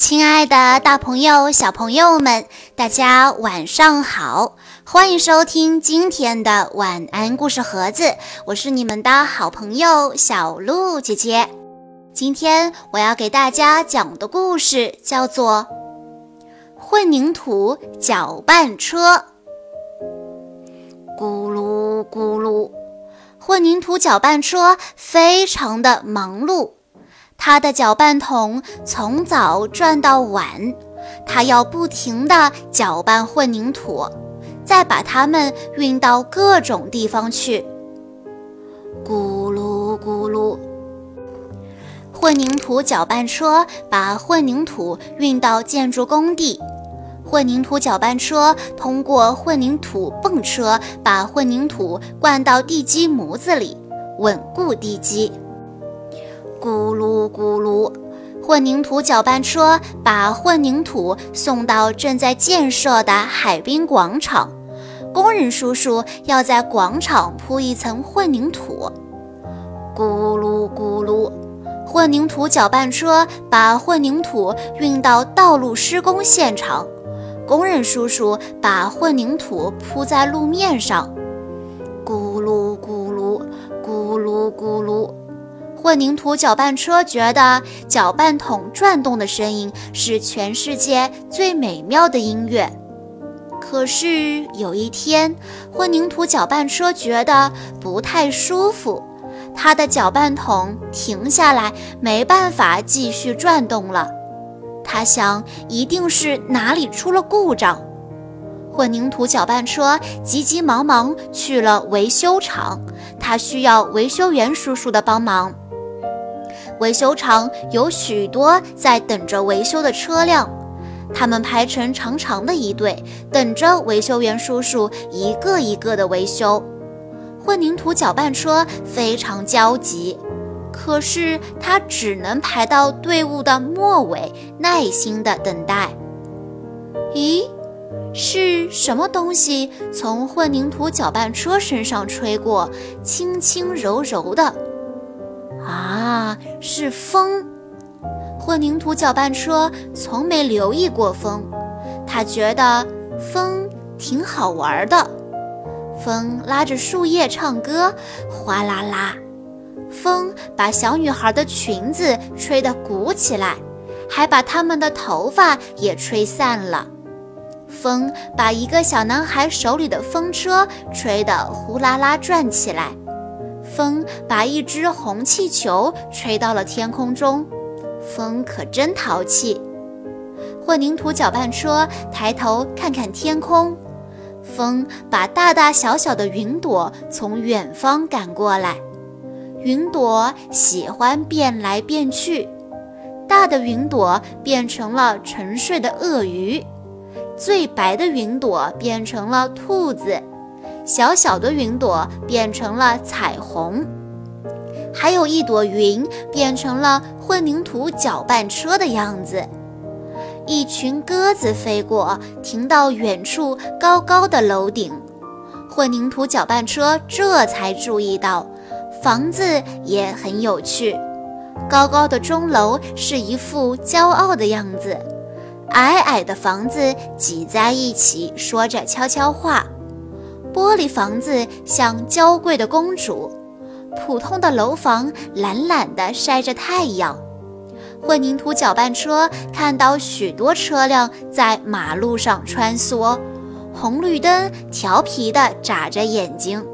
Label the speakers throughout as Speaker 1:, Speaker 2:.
Speaker 1: 亲爱的，大朋友、小朋友们，大家晚上好！欢迎收听今天的晚安故事盒子，我是你们的好朋友小鹿姐姐。今天我要给大家讲的故事叫做《混凝土搅拌车》。咕噜咕噜，混凝土搅拌车非常的忙碌。它的搅拌桶从早转到晚，它要不停地搅拌混凝土，再把它们运到各种地方去。咕噜咕噜，混凝土搅拌车把混凝土运到建筑工地，混凝土搅拌车通过混凝土泵车把混凝土灌到地基模子里，稳固地基。咕噜咕噜，混凝土搅拌车把混凝土送到正在建设的海滨广场。工人叔叔要在广场铺一层混凝土。咕噜咕噜，混凝土搅拌车把混凝土运到道路施工现场。工人叔叔把混凝土铺在路面上。咕噜咕噜，咕噜咕噜。混凝土搅拌车觉得搅拌桶转动的声音是全世界最美妙的音乐。可是有一天，混凝土搅拌车觉得不太舒服，它的搅拌桶停下来，没办法继续转动了。他想，一定是哪里出了故障。混凝土搅拌车急急忙忙去了维修厂，他需要维修员叔叔的帮忙。维修厂有许多在等着维修的车辆，他们排成长长的一队，等着维修员叔叔一个一个的维修。混凝土搅拌车非常焦急，可是他只能排到队伍的末尾，耐心的等待。咦，是什么东西从混凝土搅拌车身上吹过，轻轻柔柔的？啊，是风！混凝土搅拌车从没留意过风，他觉得风挺好玩的。风拉着树叶唱歌，哗啦啦。风把小女孩的裙子吹得鼓起来，还把她们的头发也吹散了。风把一个小男孩手里的风车吹得呼啦啦转起来。风把一只红气球吹到了天空中，风可真淘气。混凝土搅拌车抬头看看天空，风把大大小小的云朵从远方赶过来。云朵喜欢变来变去，大的云朵变成了沉睡的鳄鱼，最白的云朵变成了兔子。小小的云朵变成了彩虹，还有一朵云变成了混凝土搅拌车的样子。一群鸽子飞过，停到远处高高的楼顶。混凝土搅拌车这才注意到，房子也很有趣。高高的钟楼是一副骄傲的样子，矮矮的房子挤在一起，说着悄悄话。玻璃房子像娇贵的公主，普通的楼房懒懒地晒着太阳。混凝土搅拌车看到许多车辆在马路上穿梭，红绿灯调皮地眨着眼睛。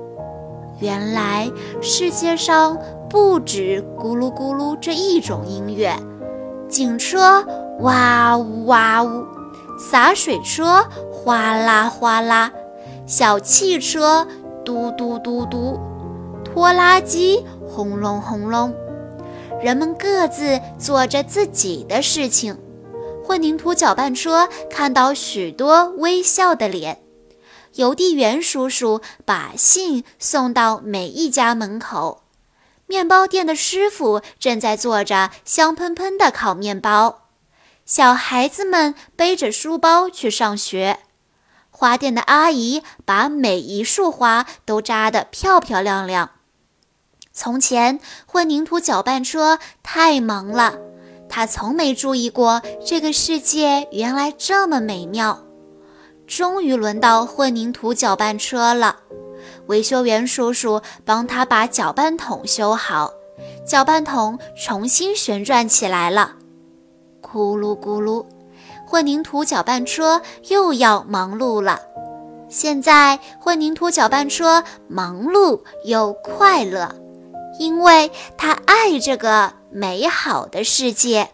Speaker 1: 原来世界上不止咕噜咕噜这一种音乐，警车哇呜哇呜，洒水车哗啦哗啦。小汽车嘟嘟嘟嘟，拖拉机轰隆轰隆，人们各自做着自己的事情。混凝土搅拌车看到许多微笑的脸，邮递员叔叔把信送到每一家门口。面包店的师傅正在做着香喷喷的烤面包，小孩子们背着书包去上学。花店的阿姨把每一束花都扎得漂漂亮亮。从前，混凝土搅拌车太忙了，他从没注意过这个世界原来这么美妙。终于轮到混凝土搅拌车了，维修员叔叔帮他把搅拌桶修好，搅拌桶重新旋转起来了。咕噜咕噜，混凝土搅拌车又要忙碌了。现在混凝土搅拌车忙碌又快乐，因为它爱这个美好的世界。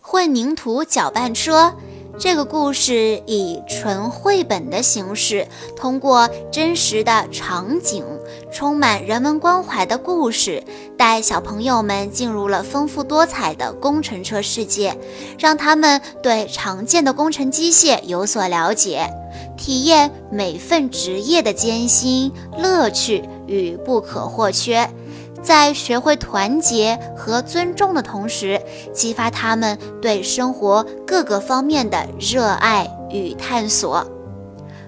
Speaker 1: 混凝土搅拌车。这个故事以纯绘本的形式，通过真实的场景、充满人文关怀的故事，带小朋友们进入了丰富多彩的工程车世界，让他们对常见的工程机械有所了解，体验每份职业的艰辛、乐趣与不可或缺。在学会团结和尊重的同时，激发他们对生活各个方面的热爱与探索。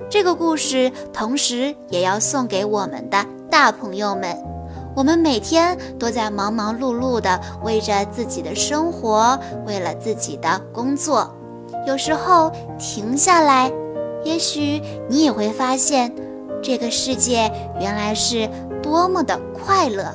Speaker 1: 这个故事同时也要送给我们的大朋友们。我们每天都在忙忙碌碌地为着自己的生活，为了自己的工作。有时候停下来，也许你也会发现，这个世界原来是多么的快乐。